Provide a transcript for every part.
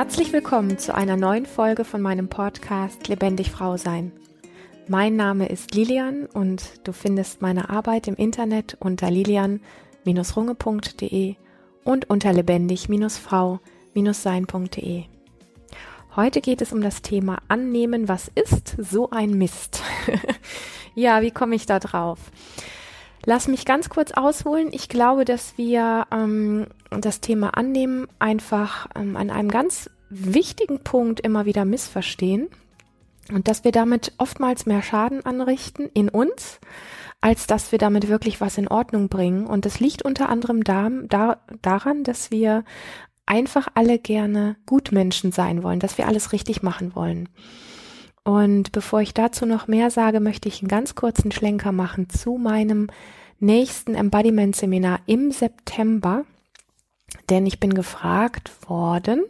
Herzlich willkommen zu einer neuen Folge von meinem Podcast Lebendig Frau Sein. Mein Name ist Lilian und du findest meine Arbeit im Internet unter lilian-runge.de und unter lebendig-frau-sein.de. Heute geht es um das Thema Annehmen, was ist so ein Mist. ja, wie komme ich da drauf? Lass mich ganz kurz ausholen. Ich glaube, dass wir ähm, das Thema Annehmen einfach ähm, an einem ganz wichtigen Punkt immer wieder missverstehen und dass wir damit oftmals mehr Schaden anrichten in uns, als dass wir damit wirklich was in Ordnung bringen. Und das liegt unter anderem da, da, daran, dass wir einfach alle gerne Gutmenschen sein wollen, dass wir alles richtig machen wollen. Und bevor ich dazu noch mehr sage, möchte ich einen ganz kurzen Schlenker machen zu meinem nächsten Embodiment-Seminar im September. Denn ich bin gefragt worden,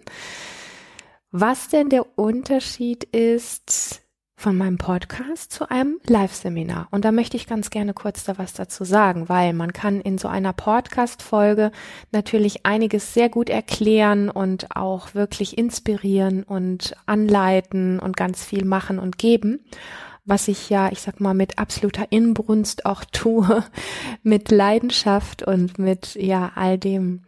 was denn der Unterschied ist von meinem Podcast zu einem Live-Seminar. Und da möchte ich ganz gerne kurz da was dazu sagen, weil man kann in so einer Podcast-Folge natürlich einiges sehr gut erklären und auch wirklich inspirieren und anleiten und ganz viel machen und geben was ich ja, ich sag mal, mit absoluter Inbrunst auch tue, mit Leidenschaft und mit ja all dem,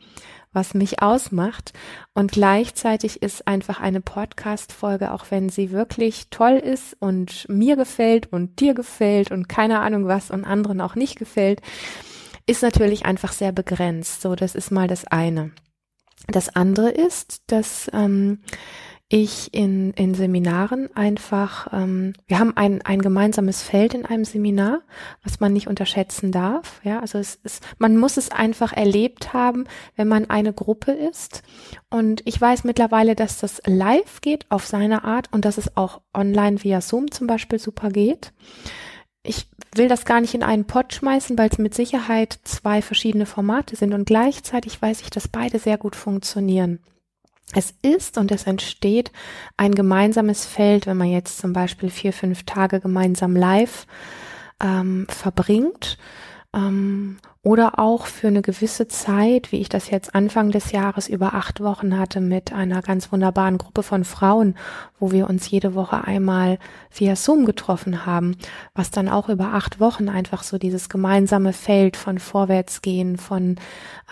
was mich ausmacht. Und gleichzeitig ist einfach eine Podcast-Folge, auch wenn sie wirklich toll ist und mir gefällt und dir gefällt und keine Ahnung was und anderen auch nicht gefällt, ist natürlich einfach sehr begrenzt. So, das ist mal das eine. Das andere ist, dass ähm, ich in, in Seminaren einfach, ähm, wir haben ein, ein gemeinsames Feld in einem Seminar, was man nicht unterschätzen darf. Ja, also es ist, man muss es einfach erlebt haben, wenn man eine Gruppe ist. Und ich weiß mittlerweile, dass das live geht auf seine Art und dass es auch online via Zoom zum Beispiel super geht. Ich will das gar nicht in einen Pot schmeißen, weil es mit Sicherheit zwei verschiedene Formate sind und gleichzeitig weiß ich, dass beide sehr gut funktionieren. Es ist und es entsteht ein gemeinsames Feld, wenn man jetzt zum Beispiel vier, fünf Tage gemeinsam live ähm, verbringt. Ähm, oder auch für eine gewisse Zeit, wie ich das jetzt Anfang des Jahres über acht Wochen hatte mit einer ganz wunderbaren Gruppe von Frauen, wo wir uns jede Woche einmal via Zoom getroffen haben, was dann auch über acht Wochen einfach so dieses gemeinsame Feld von Vorwärtsgehen, von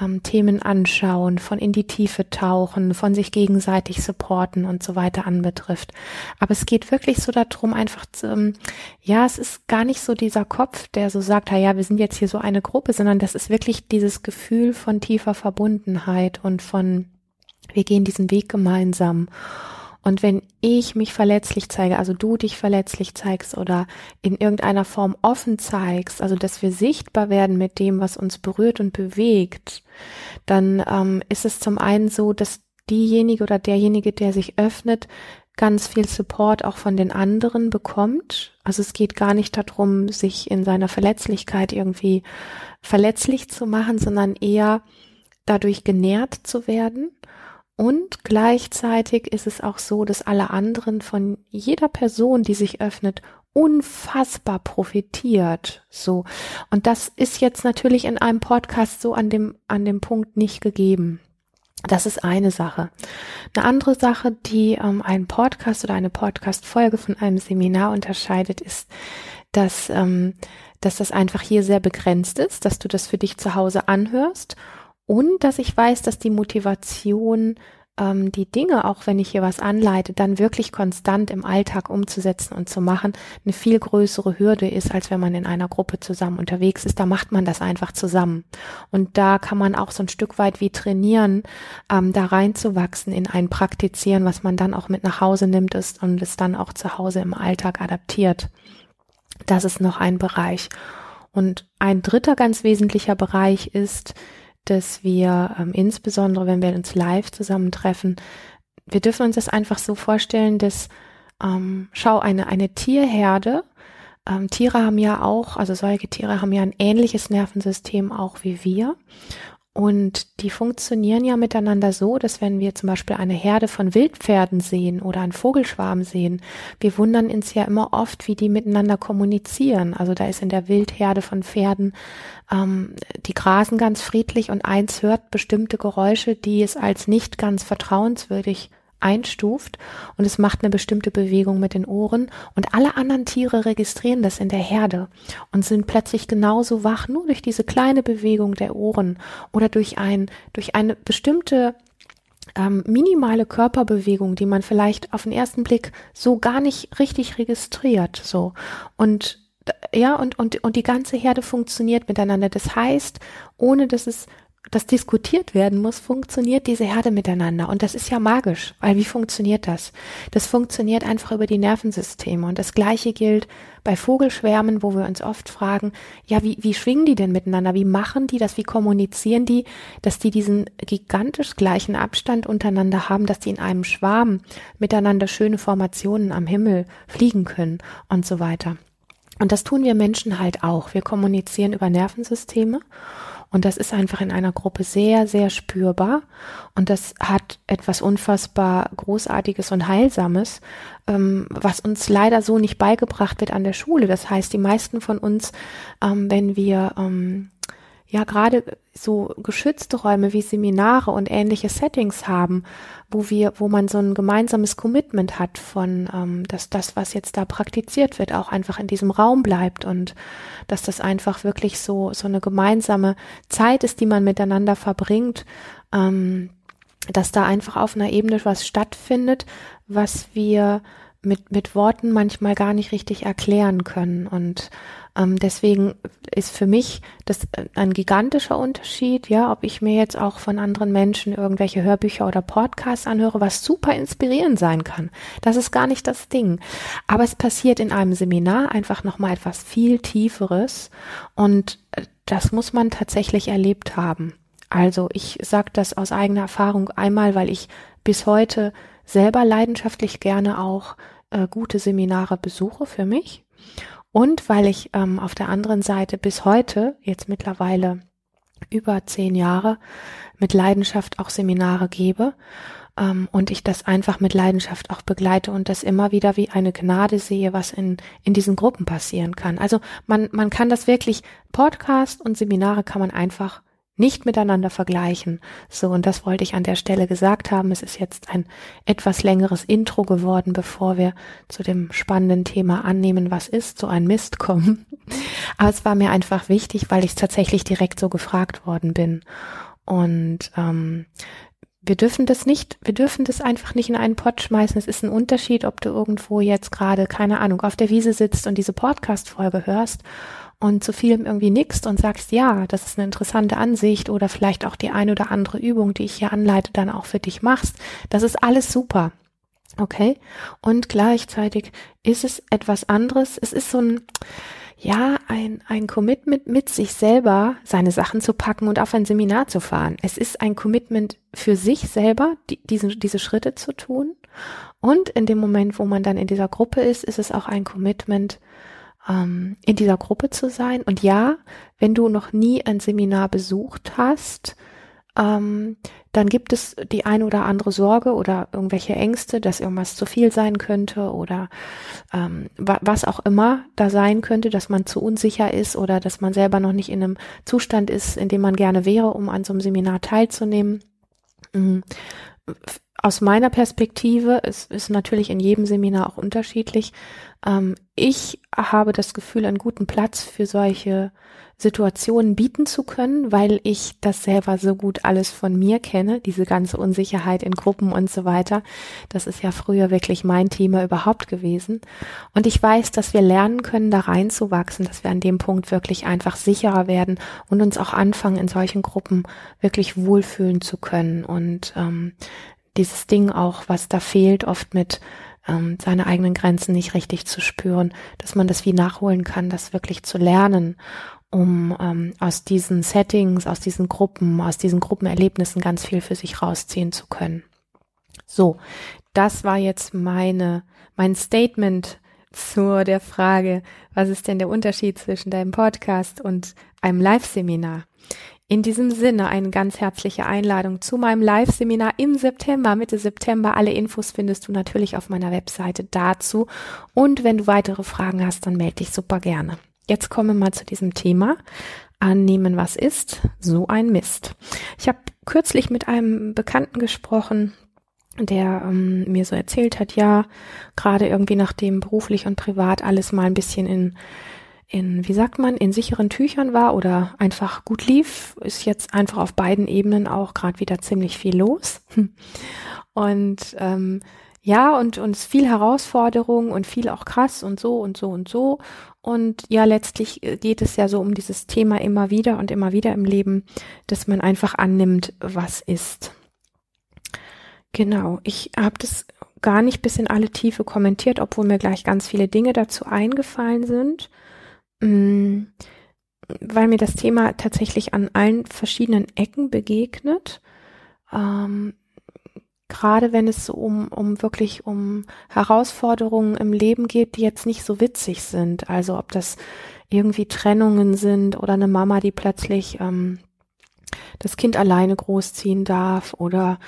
ähm, Themen anschauen, von in die Tiefe tauchen, von sich gegenseitig supporten und so weiter anbetrifft. Aber es geht wirklich so darum, einfach, zu, ähm, ja, es ist gar nicht so dieser Kopf, der so sagt, ja, wir sind jetzt hier so eine Gruppe, sondern das ist wirklich dieses Gefühl von tiefer Verbundenheit und von, wir gehen diesen Weg gemeinsam. Und wenn ich mich verletzlich zeige, also du dich verletzlich zeigst oder in irgendeiner Form offen zeigst, also dass wir sichtbar werden mit dem, was uns berührt und bewegt, dann ähm, ist es zum einen so, dass diejenige oder derjenige, der sich öffnet, ganz viel Support auch von den anderen bekommt. Also es geht gar nicht darum, sich in seiner Verletzlichkeit irgendwie verletzlich zu machen, sondern eher dadurch genährt zu werden. Und gleichzeitig ist es auch so, dass alle anderen von jeder Person, die sich öffnet, unfassbar profitiert. So. Und das ist jetzt natürlich in einem Podcast so an dem, an dem Punkt nicht gegeben. Das ist eine Sache. Eine andere Sache, die ähm, einen Podcast oder eine Podcast-Folge von einem Seminar unterscheidet, ist, dass, ähm, dass das einfach hier sehr begrenzt ist, dass du das für dich zu Hause anhörst und dass ich weiß, dass die Motivation ähm, die Dinge, auch wenn ich hier was anleite, dann wirklich konstant im Alltag umzusetzen und zu machen, eine viel größere Hürde ist, als wenn man in einer Gruppe zusammen unterwegs ist. Da macht man das einfach zusammen. Und da kann man auch so ein Stück weit wie trainieren, ähm, da reinzuwachsen in ein Praktizieren, was man dann auch mit nach Hause nimmt ist und es dann auch zu Hause im Alltag adaptiert. Das ist noch ein Bereich. Und ein dritter ganz wesentlicher Bereich ist, dass wir ähm, insbesondere, wenn wir uns live zusammentreffen, wir dürfen uns das einfach so vorstellen, dass ähm, schau eine eine Tierherde. Ähm, Tiere haben ja auch, also solche Tiere haben ja ein ähnliches Nervensystem auch wie wir. Und die funktionieren ja miteinander so, dass wenn wir zum Beispiel eine Herde von Wildpferden sehen oder einen Vogelschwarm sehen, wir wundern uns ja immer oft, wie die miteinander kommunizieren. Also da ist in der Wildherde von Pferden, ähm, die grasen ganz friedlich und eins hört bestimmte Geräusche, die es als nicht ganz vertrauenswürdig einstuft und es macht eine bestimmte Bewegung mit den Ohren und alle anderen Tiere registrieren das in der Herde und sind plötzlich genauso wach, nur durch diese kleine Bewegung der Ohren oder durch ein, durch eine bestimmte ähm, minimale Körperbewegung, die man vielleicht auf den ersten Blick so gar nicht richtig registriert, so. Und ja, und, und, und die ganze Herde funktioniert miteinander. Das heißt, ohne dass es das diskutiert werden muss, funktioniert diese Herde miteinander. Und das ist ja magisch, weil wie funktioniert das? Das funktioniert einfach über die Nervensysteme. Und das Gleiche gilt bei Vogelschwärmen, wo wir uns oft fragen, ja, wie, wie schwingen die denn miteinander? Wie machen die das? Wie kommunizieren die, dass die diesen gigantisch gleichen Abstand untereinander haben, dass die in einem Schwarm miteinander schöne Formationen am Himmel fliegen können und so weiter. Und das tun wir Menschen halt auch. Wir kommunizieren über Nervensysteme und das ist einfach in einer Gruppe sehr, sehr spürbar. Und das hat etwas unfassbar Großartiges und Heilsames, ähm, was uns leider so nicht beigebracht wird an der Schule. Das heißt, die meisten von uns, ähm, wenn wir ähm, ja gerade so geschützte Räume wie Seminare und ähnliche Settings haben, wo wir, wo man so ein gemeinsames Commitment hat von, ähm, dass das, was jetzt da praktiziert wird, auch einfach in diesem Raum bleibt und dass das einfach wirklich so so eine gemeinsame Zeit ist, die man miteinander verbringt, ähm, dass da einfach auf einer Ebene was stattfindet, was wir mit mit Worten manchmal gar nicht richtig erklären können. Und ähm, deswegen ist für mich das ein gigantischer Unterschied, ja, ob ich mir jetzt auch von anderen Menschen irgendwelche Hörbücher oder Podcasts anhöre, was super inspirierend sein kann. Das ist gar nicht das Ding. Aber es passiert in einem Seminar einfach nochmal etwas viel Tieferes und äh, das muss man tatsächlich erlebt haben. Also ich sage das aus eigener Erfahrung einmal, weil ich bis heute selber leidenschaftlich gerne auch äh, gute Seminare besuche für mich und weil ich ähm, auf der anderen Seite bis heute, jetzt mittlerweile über zehn Jahre, mit Leidenschaft auch Seminare gebe ähm, und ich das einfach mit Leidenschaft auch begleite und das immer wieder wie eine Gnade sehe, was in, in diesen Gruppen passieren kann. Also man, man kann das wirklich, Podcast und Seminare kann man einfach nicht miteinander vergleichen. So, und das wollte ich an der Stelle gesagt haben. Es ist jetzt ein etwas längeres Intro geworden, bevor wir zu dem spannenden Thema annehmen, was ist, so ein Mist kommen. Aber es war mir einfach wichtig, weil ich tatsächlich direkt so gefragt worden bin. Und ähm, wir dürfen das nicht, wir dürfen das einfach nicht in einen Pott schmeißen. Es ist ein Unterschied, ob du irgendwo jetzt gerade, keine Ahnung, auf der Wiese sitzt und diese Podcast-Folge hörst und zu vielem irgendwie nickst und sagst, ja, das ist eine interessante Ansicht oder vielleicht auch die eine oder andere Übung, die ich hier anleite, dann auch für dich machst. Das ist alles super. Okay? Und gleichzeitig ist es etwas anderes. Es ist so ein, ja, ein, ein Commitment mit sich selber, seine Sachen zu packen und auf ein Seminar zu fahren. Es ist ein Commitment für sich selber, die, diese, diese Schritte zu tun. Und in dem Moment, wo man dann in dieser Gruppe ist, ist es auch ein Commitment, ähm, in dieser Gruppe zu sein. Und ja, wenn du noch nie ein Seminar besucht hast, ähm, dann gibt es die eine oder andere Sorge oder irgendwelche Ängste, dass irgendwas zu viel sein könnte oder ähm, wa was auch immer da sein könnte, dass man zu unsicher ist oder dass man selber noch nicht in einem Zustand ist, in dem man gerne wäre, um an so einem Seminar teilzunehmen. Mhm aus meiner Perspektive, es ist natürlich in jedem Seminar auch unterschiedlich, ähm, ich habe das Gefühl, einen guten Platz für solche Situationen bieten zu können, weil ich das selber so gut alles von mir kenne, diese ganze Unsicherheit in Gruppen und so weiter. Das ist ja früher wirklich mein Thema überhaupt gewesen. Und ich weiß, dass wir lernen können, da reinzuwachsen, dass wir an dem Punkt wirklich einfach sicherer werden und uns auch anfangen, in solchen Gruppen wirklich wohlfühlen zu können und ähm, dieses Ding auch, was da fehlt, oft mit ähm, seine eigenen Grenzen nicht richtig zu spüren, dass man das wie nachholen kann, das wirklich zu lernen, um ähm, aus diesen Settings, aus diesen Gruppen, aus diesen Gruppenerlebnissen ganz viel für sich rausziehen zu können. So, das war jetzt meine, mein Statement zu der Frage, was ist denn der Unterschied zwischen deinem Podcast und einem Live-Seminar? In diesem Sinne eine ganz herzliche Einladung zu meinem Live-Seminar im September, Mitte September. Alle Infos findest du natürlich auf meiner Webseite dazu. Und wenn du weitere Fragen hast, dann melde dich super gerne. Jetzt kommen wir mal zu diesem Thema. Annehmen, was ist, so ein Mist. Ich habe kürzlich mit einem Bekannten gesprochen, der ähm, mir so erzählt hat, ja, gerade irgendwie nachdem beruflich und privat alles mal ein bisschen in in, wie sagt man, in sicheren Tüchern war oder einfach gut lief, ist jetzt einfach auf beiden Ebenen auch gerade wieder ziemlich viel los. Und ähm, ja, und uns viel Herausforderung und viel auch krass und so und so und so. Und ja, letztlich äh, geht es ja so um dieses Thema immer wieder und immer wieder im Leben, dass man einfach annimmt, was ist. Genau, ich habe das gar nicht bis in alle Tiefe kommentiert, obwohl mir gleich ganz viele Dinge dazu eingefallen sind, mm, weil mir das Thema tatsächlich an allen verschiedenen Ecken begegnet. Ähm, gerade wenn es um, um wirklich um Herausforderungen im Leben geht, die jetzt nicht so witzig sind. Also ob das irgendwie Trennungen sind oder eine Mama, die plötzlich ähm, das Kind alleine großziehen darf oder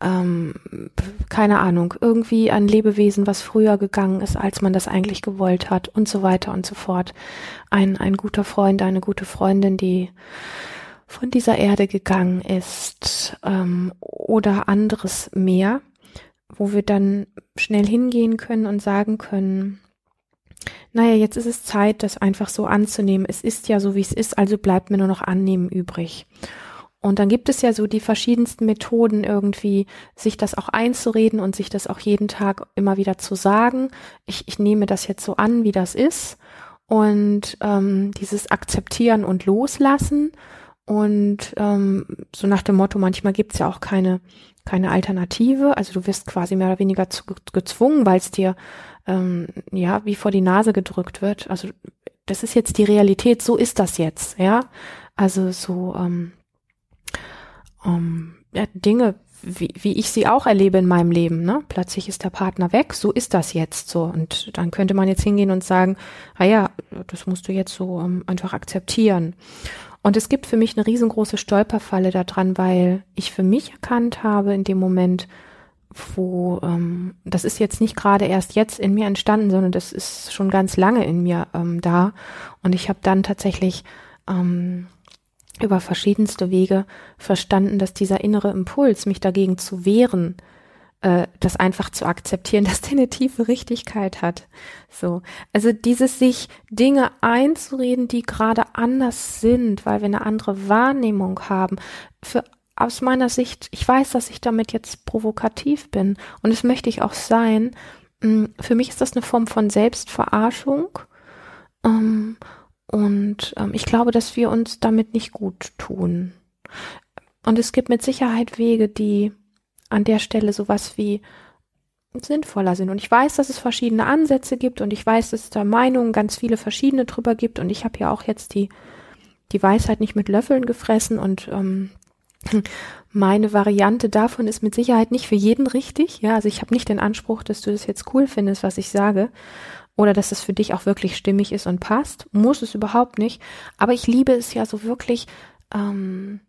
ähm, keine Ahnung, irgendwie ein Lebewesen, was früher gegangen ist, als man das eigentlich gewollt hat und so weiter und so fort. Ein, ein guter Freund, eine gute Freundin, die von dieser Erde gegangen ist ähm, oder anderes mehr, wo wir dann schnell hingehen können und sagen können, naja, jetzt ist es Zeit, das einfach so anzunehmen. Es ist ja so, wie es ist, also bleibt mir nur noch annehmen übrig. Und dann gibt es ja so die verschiedensten Methoden irgendwie, sich das auch einzureden und sich das auch jeden Tag immer wieder zu sagen. Ich, ich nehme das jetzt so an, wie das ist. Und ähm, dieses Akzeptieren und Loslassen. Und ähm, so nach dem Motto, manchmal gibt es ja auch keine, keine Alternative. Also du wirst quasi mehr oder weniger zu, gezwungen, weil es dir ähm, ja wie vor die Nase gedrückt wird. Also das ist jetzt die Realität, so ist das jetzt, ja. Also so ähm, ähm, ja, Dinge, wie, wie ich sie auch erlebe in meinem Leben. Ne? Plötzlich ist der Partner weg, so ist das jetzt so. Und dann könnte man jetzt hingehen und sagen, ah ja, das musst du jetzt so ähm, einfach akzeptieren. Und es gibt für mich eine riesengroße Stolperfalle daran, weil ich für mich erkannt habe in dem Moment, wo ähm, das ist jetzt nicht gerade erst jetzt in mir entstanden, sondern das ist schon ganz lange in mir ähm, da. Und ich habe dann tatsächlich ähm, über verschiedenste Wege verstanden, dass dieser innere Impuls, mich dagegen zu wehren, äh, das einfach zu akzeptieren, dass der eine tiefe Richtigkeit hat. So. Also dieses sich Dinge einzureden, die gerade anders sind, weil wir eine andere Wahrnehmung haben. Für aus meiner Sicht, ich weiß, dass ich damit jetzt provokativ bin und das möchte ich auch sein. Mm, für mich ist das eine Form von Selbstverarschung. Ähm, und ähm, ich glaube, dass wir uns damit nicht gut tun. Und es gibt mit Sicherheit Wege, die an der Stelle sowas wie sinnvoller sind. Und ich weiß, dass es verschiedene Ansätze gibt und ich weiß, dass es da Meinungen ganz viele verschiedene drüber gibt. Und ich habe ja auch jetzt die, die Weisheit nicht mit Löffeln gefressen und ähm, meine Variante davon ist mit Sicherheit nicht für jeden richtig. Ja, also ich habe nicht den Anspruch, dass du das jetzt cool findest, was ich sage oder dass es für dich auch wirklich stimmig ist und passt. Muss es überhaupt nicht. Aber ich liebe es ja so wirklich, ähm,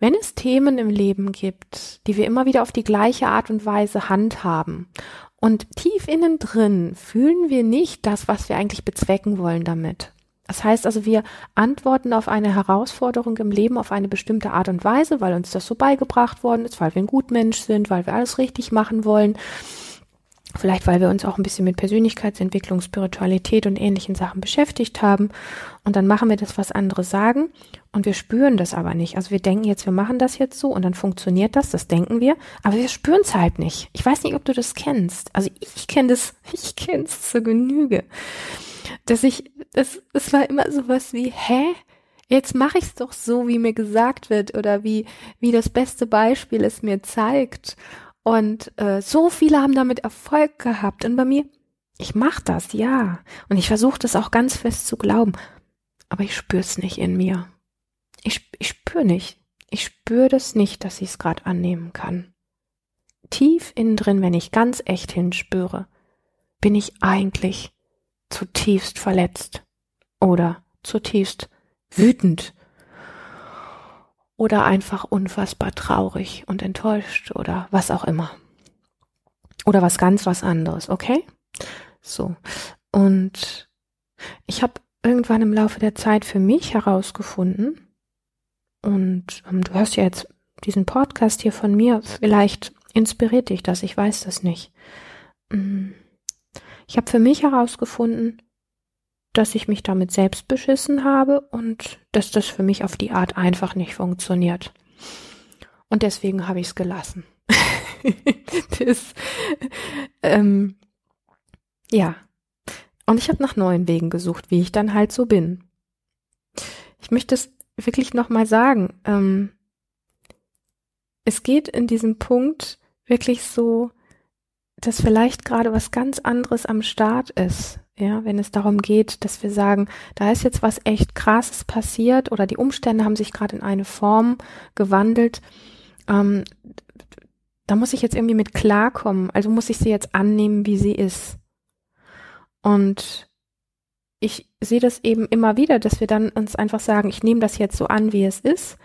wenn es Themen im Leben gibt, die wir immer wieder auf die gleiche Art und Weise handhaben und tief innen drin fühlen wir nicht das, was wir eigentlich bezwecken wollen damit. Das heißt also, wir antworten auf eine Herausforderung im Leben auf eine bestimmte Art und Weise, weil uns das so beigebracht worden ist, weil wir ein Gutmensch sind, weil wir alles richtig machen wollen Vielleicht, weil wir uns auch ein bisschen mit Persönlichkeitsentwicklung, Spiritualität und ähnlichen Sachen beschäftigt haben. Und dann machen wir das, was andere sagen. Und wir spüren das aber nicht. Also wir denken jetzt, wir machen das jetzt so und dann funktioniert das, das denken wir. Aber wir spüren es halt nicht. Ich weiß nicht, ob du das kennst. Also ich kenne das, ich kenne es zur Genüge. Dass ich, das, es war immer sowas wie, hä? Jetzt mache ich es doch so, wie mir gesagt wird oder wie, wie das beste Beispiel es mir zeigt. Und äh, so viele haben damit Erfolg gehabt. Und bei mir, ich mache das, ja. Und ich versuche das auch ganz fest zu glauben. Aber ich spüre es nicht in mir. Ich, ich spüre nicht. Ich spüre das nicht, dass ich es gerade annehmen kann. Tief innen drin, wenn ich ganz echt hinspüre, bin ich eigentlich zutiefst verletzt oder zutiefst wütend oder einfach unfassbar traurig und enttäuscht oder was auch immer. Oder was ganz was anderes, okay? So. Und ich habe irgendwann im Laufe der Zeit für mich herausgefunden, und ähm, du hörst ja jetzt diesen Podcast hier von mir, vielleicht Inspiriert dich das? Ich weiß das nicht. Mm. Ich habe für mich herausgefunden, dass ich mich damit selbst beschissen habe und dass das für mich auf die Art einfach nicht funktioniert. Und deswegen habe ich es gelassen. das, ähm, ja. Und ich habe nach neuen Wegen gesucht, wie ich dann halt so bin. Ich möchte es wirklich nochmal sagen. Ähm, es geht in diesem Punkt wirklich so, dass vielleicht gerade was ganz anderes am Start ist. Ja, wenn es darum geht, dass wir sagen, da ist jetzt was echt krasses passiert oder die Umstände haben sich gerade in eine Form gewandelt, ähm, da muss ich jetzt irgendwie mit klarkommen. Also muss ich sie jetzt annehmen, wie sie ist. Und ich sehe das eben immer wieder, dass wir dann uns einfach sagen, ich nehme das jetzt so an, wie es ist.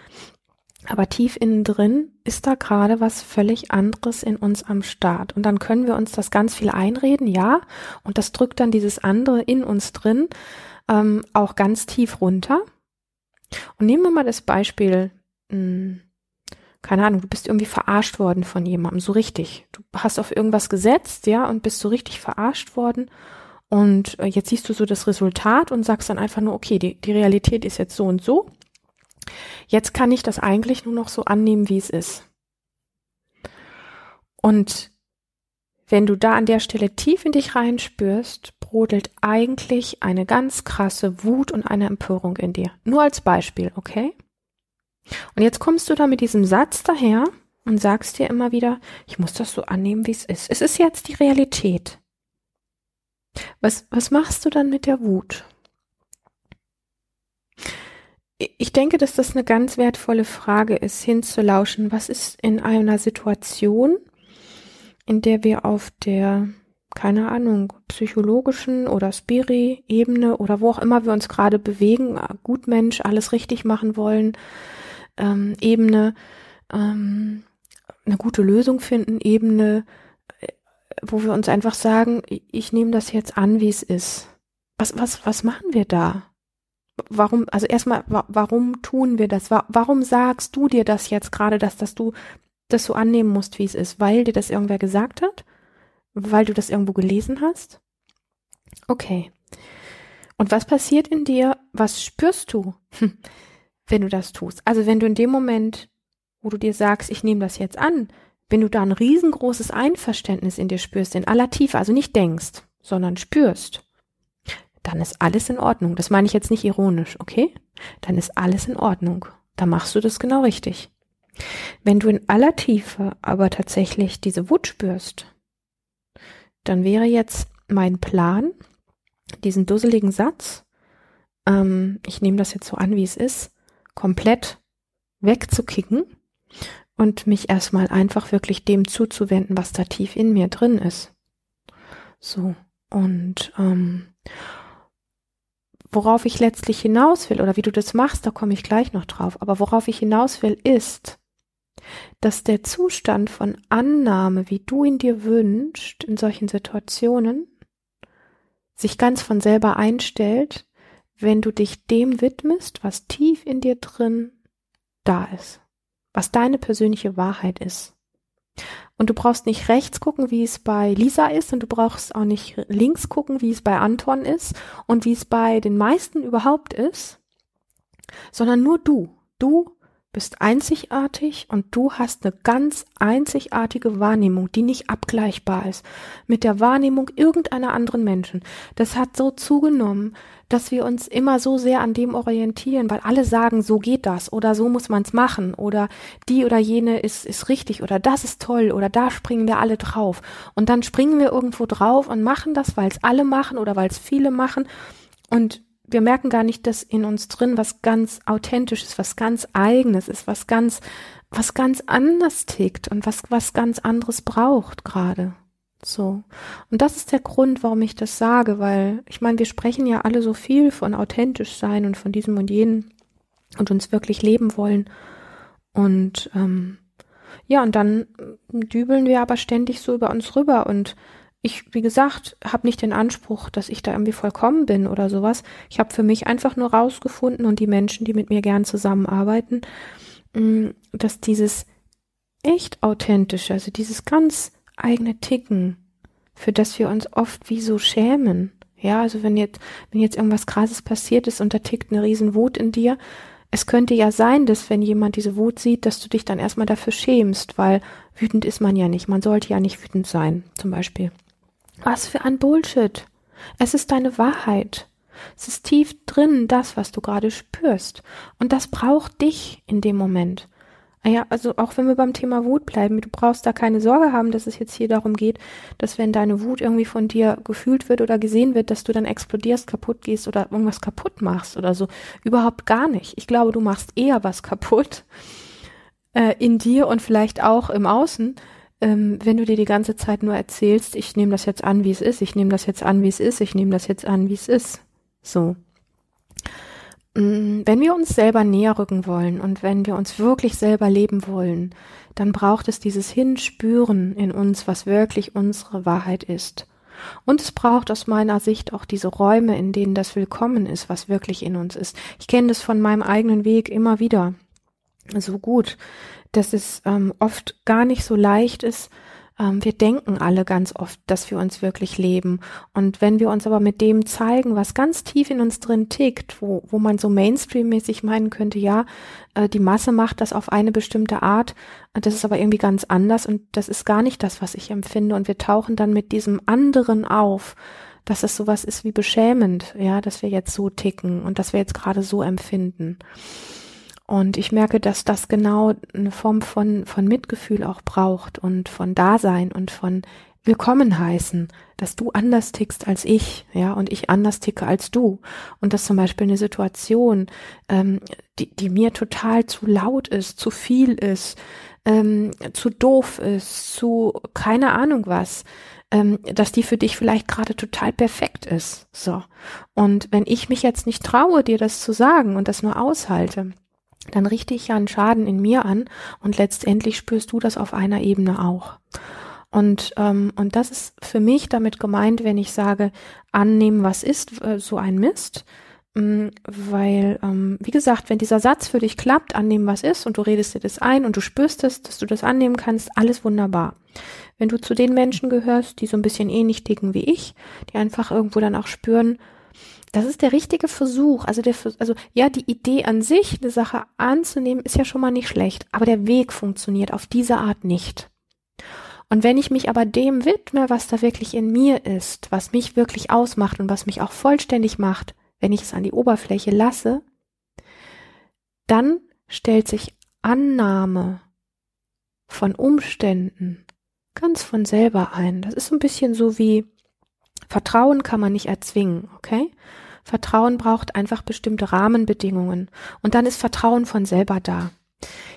Aber tief innen drin ist da gerade was völlig anderes in uns am Start. Und dann können wir uns das ganz viel einreden, ja. Und das drückt dann dieses andere in uns drin ähm, auch ganz tief runter. Und nehmen wir mal das Beispiel, mh, hm, keine Ahnung, du bist irgendwie verarscht worden von jemandem, so richtig. Du hast auf irgendwas gesetzt, ja, und bist so richtig verarscht worden. Und äh, jetzt siehst du so das Resultat und sagst dann einfach nur, okay, die, die Realität ist jetzt so und so. Jetzt kann ich das eigentlich nur noch so annehmen, wie es ist. Und wenn du da an der Stelle tief in dich reinspürst, brodelt eigentlich eine ganz krasse Wut und eine Empörung in dir. Nur als Beispiel, okay? Und jetzt kommst du da mit diesem Satz daher und sagst dir immer wieder, ich muss das so annehmen, wie es ist. Es ist jetzt die Realität. Was, was machst du dann mit der Wut? Ich denke, dass das eine ganz wertvolle Frage ist, hinzulauschen. Was ist in einer Situation, in der wir auf der, keine Ahnung, psychologischen oder Spiri-Ebene oder wo auch immer wir uns gerade bewegen, Gutmensch, alles richtig machen wollen, ähm, Ebene, ähm, eine gute Lösung finden, Ebene, äh, wo wir uns einfach sagen, ich nehme das jetzt an, wie es ist. Was, was, was machen wir da? Warum, also erstmal, wa warum tun wir das? Wa warum sagst du dir das jetzt gerade, dass, dass du das so annehmen musst, wie es ist? Weil dir das irgendwer gesagt hat? Weil du das irgendwo gelesen hast? Okay. Und was passiert in dir? Was spürst du? wenn du das tust. Also wenn du in dem Moment, wo du dir sagst, ich nehme das jetzt an, wenn du da ein riesengroßes Einverständnis in dir spürst, in aller Tiefe, also nicht denkst, sondern spürst, dann ist alles in Ordnung. Das meine ich jetzt nicht ironisch, okay? Dann ist alles in Ordnung. Da machst du das genau richtig. Wenn du in aller Tiefe aber tatsächlich diese Wut spürst, dann wäre jetzt mein Plan, diesen dusseligen Satz, ähm, ich nehme das jetzt so an, wie es ist, komplett wegzukicken und mich erstmal einfach wirklich dem zuzuwenden, was da tief in mir drin ist. So, und ähm, worauf ich letztlich hinaus will, oder wie du das machst, da komme ich gleich noch drauf, aber worauf ich hinaus will, ist, dass der Zustand von Annahme, wie du ihn dir wünschst, in solchen Situationen, sich ganz von selber einstellt, wenn du dich dem widmest, was tief in dir drin da ist, was deine persönliche Wahrheit ist. Und du brauchst nicht rechts gucken, wie es bei Lisa ist, und du brauchst auch nicht links gucken, wie es bei Anton ist und wie es bei den meisten überhaupt ist, sondern nur du. Du bist einzigartig und du hast eine ganz einzigartige Wahrnehmung, die nicht abgleichbar ist mit der Wahrnehmung irgendeiner anderen Menschen. Das hat so zugenommen, dass wir uns immer so sehr an dem orientieren, weil alle sagen, so geht das oder so muss man es machen oder die oder jene ist, ist richtig oder das ist toll oder da springen wir alle drauf. Und dann springen wir irgendwo drauf und machen das, weil es alle machen oder weil es viele machen. Und wir merken gar nicht, dass in uns drin was ganz authentisches, was ganz eigenes ist, was ganz, was ganz anders tickt und was, was ganz anderes braucht gerade. So. Und das ist der Grund, warum ich das sage, weil ich meine, wir sprechen ja alle so viel von authentisch sein und von diesem und jenem und uns wirklich leben wollen. Und ähm, ja, und dann dübeln wir aber ständig so über uns rüber und ich, wie gesagt, habe nicht den Anspruch, dass ich da irgendwie vollkommen bin oder sowas. Ich habe für mich einfach nur rausgefunden und die Menschen, die mit mir gern zusammenarbeiten, mm, dass dieses echt authentische, also dieses ganz eigene Ticken, für das wir uns oft wie so schämen. Ja, also wenn jetzt, wenn jetzt irgendwas krasses passiert ist und da tickt eine riesen Wut in dir, es könnte ja sein, dass wenn jemand diese Wut sieht, dass du dich dann erstmal dafür schämst, weil wütend ist man ja nicht. Man sollte ja nicht wütend sein, zum Beispiel. Was für ein Bullshit. Es ist deine Wahrheit. Es ist tief drin, das, was du gerade spürst. Und das braucht dich in dem Moment. Ah ja, also auch wenn wir beim Thema Wut bleiben, du brauchst da keine Sorge haben, dass es jetzt hier darum geht, dass wenn deine Wut irgendwie von dir gefühlt wird oder gesehen wird, dass du dann explodierst, kaputt gehst oder irgendwas kaputt machst oder so. Überhaupt gar nicht. Ich glaube, du machst eher was kaputt äh, in dir und vielleicht auch im Außen, ähm, wenn du dir die ganze Zeit nur erzählst, ich nehme das jetzt an, wie es ist, ich nehme das jetzt an, wie es ist, ich nehme das jetzt an, wie es ist. So. Mm, wenn wir uns selber näher rücken wollen und wenn wir uns wirklich selber leben wollen, dann braucht es dieses Hinspüren in uns, was wirklich unsere Wahrheit ist. Und es braucht aus meiner Sicht auch diese Räume, in denen das willkommen ist, was wirklich in uns ist. Ich kenne das von meinem eigenen Weg immer wieder so gut, dass es ähm, oft gar nicht so leicht ist, ähm, wir denken alle ganz oft, dass wir uns wirklich leben. Und wenn wir uns aber mit dem zeigen, was ganz tief in uns drin tickt, wo, wo man so Mainstream-mäßig meinen könnte, ja, äh, die Masse macht das auf eine bestimmte Art, das ist aber irgendwie ganz anders und das ist gar nicht das, was ich empfinde. Und wir tauchen dann mit diesem anderen auf, dass es sowas ist wie beschämend, ja, dass wir jetzt so ticken und dass wir jetzt gerade so empfinden. Und ich merke, dass das genau eine Form von, von Mitgefühl auch braucht und von Dasein und von Willkommen heißen, dass du anders tickst als ich, ja, und ich anders ticke als du. Und dass zum Beispiel eine Situation, ähm, die, die mir total zu laut ist, zu viel ist, ähm, zu doof ist, zu keine Ahnung was, ähm, dass die für dich vielleicht gerade total perfekt ist. So. Und wenn ich mich jetzt nicht traue, dir das zu sagen und das nur aushalte, dann richte ich ja einen Schaden in mir an und letztendlich spürst du das auf einer Ebene auch. Und, ähm, und das ist für mich damit gemeint, wenn ich sage, annehmen, was ist, äh, so ein Mist. Ähm, weil, ähm, wie gesagt, wenn dieser Satz für dich klappt, annehmen, was ist, und du redest dir das ein und du spürst es, dass du das annehmen kannst, alles wunderbar. Wenn du zu den Menschen gehörst, die so ein bisschen ähnlich ticken wie ich, die einfach irgendwo dann auch spüren, das ist der richtige Versuch. Also der, also ja, die Idee an sich, eine Sache anzunehmen, ist ja schon mal nicht schlecht. Aber der Weg funktioniert auf diese Art nicht. Und wenn ich mich aber dem widme, was da wirklich in mir ist, was mich wirklich ausmacht und was mich auch vollständig macht, wenn ich es an die Oberfläche lasse, dann stellt sich Annahme von Umständen ganz von selber ein. Das ist so ein bisschen so wie Vertrauen kann man nicht erzwingen, okay? Vertrauen braucht einfach bestimmte Rahmenbedingungen und dann ist Vertrauen von selber da.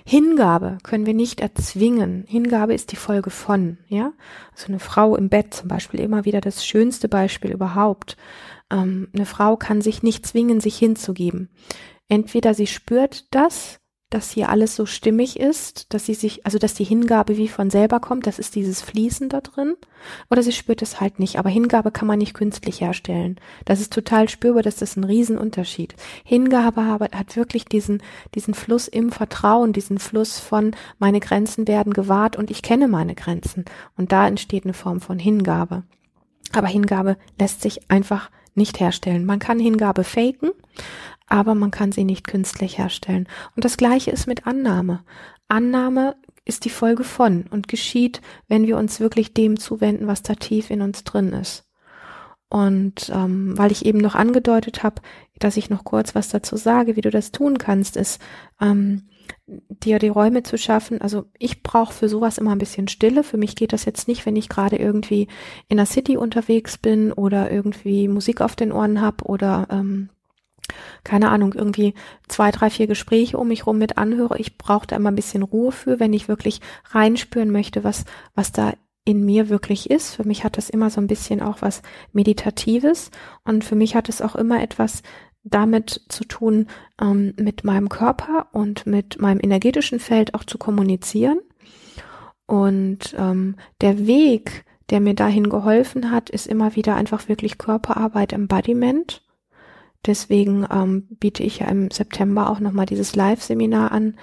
Hingabe können wir nicht erzwingen. Hingabe ist die Folge von, ja. Also eine Frau im Bett zum Beispiel immer wieder das schönste Beispiel überhaupt. Ähm, eine Frau kann sich nicht zwingen, sich hinzugeben. Entweder sie spürt das dass hier alles so stimmig ist, dass sie sich, also dass die Hingabe wie von selber kommt, das ist dieses Fließen da drin, oder sie spürt es halt nicht. Aber Hingabe kann man nicht künstlich herstellen. Das ist total spürbar, das ist ein Riesenunterschied. Hingabe hat wirklich diesen, diesen Fluss im Vertrauen, diesen Fluss von meine Grenzen werden gewahrt und ich kenne meine Grenzen. Und da entsteht eine Form von Hingabe. Aber Hingabe lässt sich einfach nicht herstellen. Man kann Hingabe faken, aber man kann sie nicht künstlich herstellen. Und das Gleiche ist mit Annahme. Annahme ist die Folge von und geschieht, wenn wir uns wirklich dem zuwenden, was da tief in uns drin ist. Und ähm, weil ich eben noch angedeutet habe, dass ich noch kurz was dazu sage, wie du das tun kannst, ist ähm, dir die Räume zu schaffen. Also ich brauche für sowas immer ein bisschen Stille. Für mich geht das jetzt nicht, wenn ich gerade irgendwie in der City unterwegs bin oder irgendwie Musik auf den Ohren habe oder ähm, keine Ahnung, irgendwie zwei, drei, vier Gespräche um mich rum mit anhöre. Ich brauche da immer ein bisschen Ruhe für, wenn ich wirklich reinspüren möchte, was, was da in mir wirklich ist. Für mich hat das immer so ein bisschen auch was Meditatives und für mich hat es auch immer etwas damit zu tun, ähm, mit meinem Körper und mit meinem energetischen Feld auch zu kommunizieren. Und ähm, der Weg, der mir dahin geholfen hat, ist immer wieder einfach wirklich Körperarbeit, Embodiment. Deswegen ähm, biete ich ja im September auch nochmal dieses Live-Seminar an,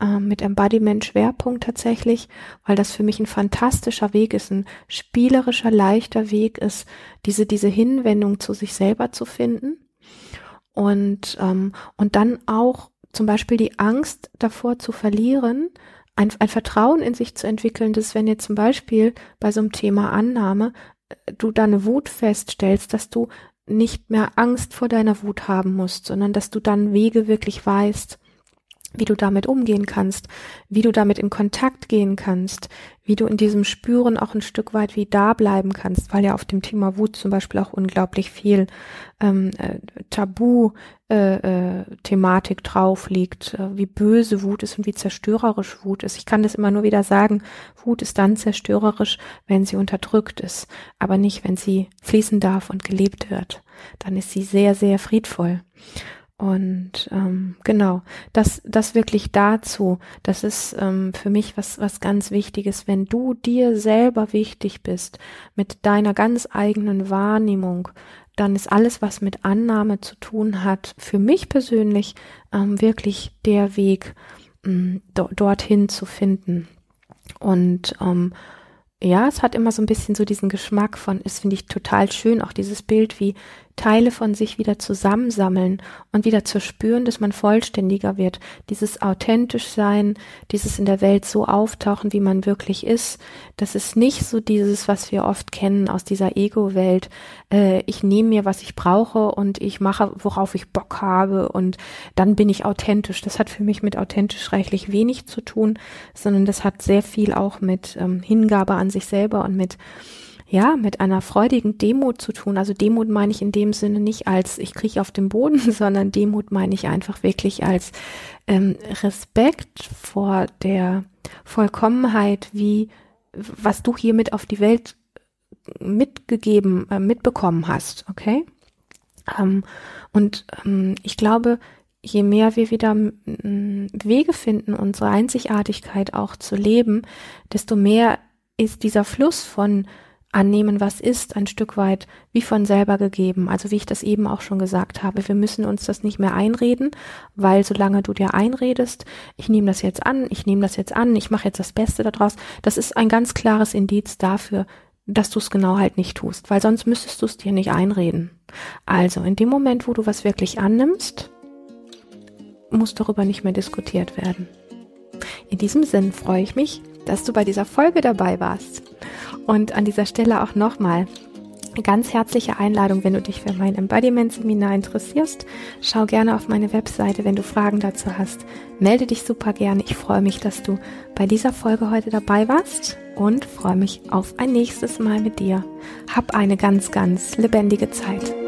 äh, mit Embodiment Schwerpunkt tatsächlich, weil das für mich ein fantastischer Weg ist, ein spielerischer, leichter Weg ist, diese, diese Hinwendung zu sich selber zu finden. Und, ähm, und dann auch zum Beispiel die Angst davor zu verlieren, ein, ein Vertrauen in sich zu entwickeln, dass wenn jetzt zum Beispiel bei so einem Thema Annahme äh, du deine Wut feststellst, dass du nicht mehr Angst vor deiner Wut haben musst, sondern dass du dann Wege wirklich weißt, wie du damit umgehen kannst, wie du damit in Kontakt gehen kannst, wie du in diesem Spüren auch ein Stück weit wie da bleiben kannst, weil ja auf dem Thema Wut zum Beispiel auch unglaublich viel ähm, äh, Tabu-Thematik äh, äh, drauf liegt, äh, wie böse Wut ist und wie zerstörerisch Wut ist. Ich kann das immer nur wieder sagen, Wut ist dann zerstörerisch, wenn sie unterdrückt ist, aber nicht, wenn sie fließen darf und gelebt wird. Dann ist sie sehr, sehr friedvoll. Und ähm, genau, das, das wirklich dazu, das ist ähm, für mich was, was ganz Wichtiges, wenn du dir selber wichtig bist, mit deiner ganz eigenen Wahrnehmung, dann ist alles, was mit Annahme zu tun hat, für mich persönlich ähm, wirklich der Weg, ähm, do dorthin zu finden. Und ähm, ja, es hat immer so ein bisschen so diesen Geschmack von, es finde ich total schön, auch dieses Bild, wie Teile von sich wieder zusammensammeln und wieder zu spüren, dass man vollständiger wird. Dieses authentisch sein, dieses in der Welt so auftauchen, wie man wirklich ist. Das ist nicht so dieses, was wir oft kennen aus dieser Ego-Welt. Äh, ich nehme mir, was ich brauche und ich mache, worauf ich Bock habe und dann bin ich authentisch. Das hat für mich mit authentisch reichlich wenig zu tun, sondern das hat sehr viel auch mit ähm, Hingabe an sich selber und mit ja, mit einer freudigen Demut zu tun. Also Demut meine ich in dem Sinne nicht als ich kriege auf den Boden, sondern Demut meine ich einfach wirklich als ähm, Respekt vor der Vollkommenheit, wie was du hier mit auf die Welt mitgegeben, äh, mitbekommen hast, okay? Ähm, und ähm, ich glaube, je mehr wir wieder Wege finden, unsere Einzigartigkeit auch zu leben, desto mehr ist dieser Fluss von annehmen, was ist, ein Stück weit wie von selber gegeben. Also wie ich das eben auch schon gesagt habe, wir müssen uns das nicht mehr einreden, weil solange du dir einredest, ich nehme das jetzt an, ich nehme das jetzt an, ich mache jetzt das Beste daraus, das ist ein ganz klares Indiz dafür, dass du es genau halt nicht tust, weil sonst müsstest du es dir nicht einreden. Also in dem Moment, wo du was wirklich annimmst, muss darüber nicht mehr diskutiert werden. In diesem Sinn freue ich mich, dass du bei dieser Folge dabei warst. Und an dieser Stelle auch nochmal ganz herzliche Einladung, wenn du dich für mein Embodiment-Seminar interessierst. Schau gerne auf meine Webseite, wenn du Fragen dazu hast. Melde dich super gerne. Ich freue mich, dass du bei dieser Folge heute dabei warst und freue mich auf ein nächstes Mal mit dir. Hab eine ganz, ganz lebendige Zeit.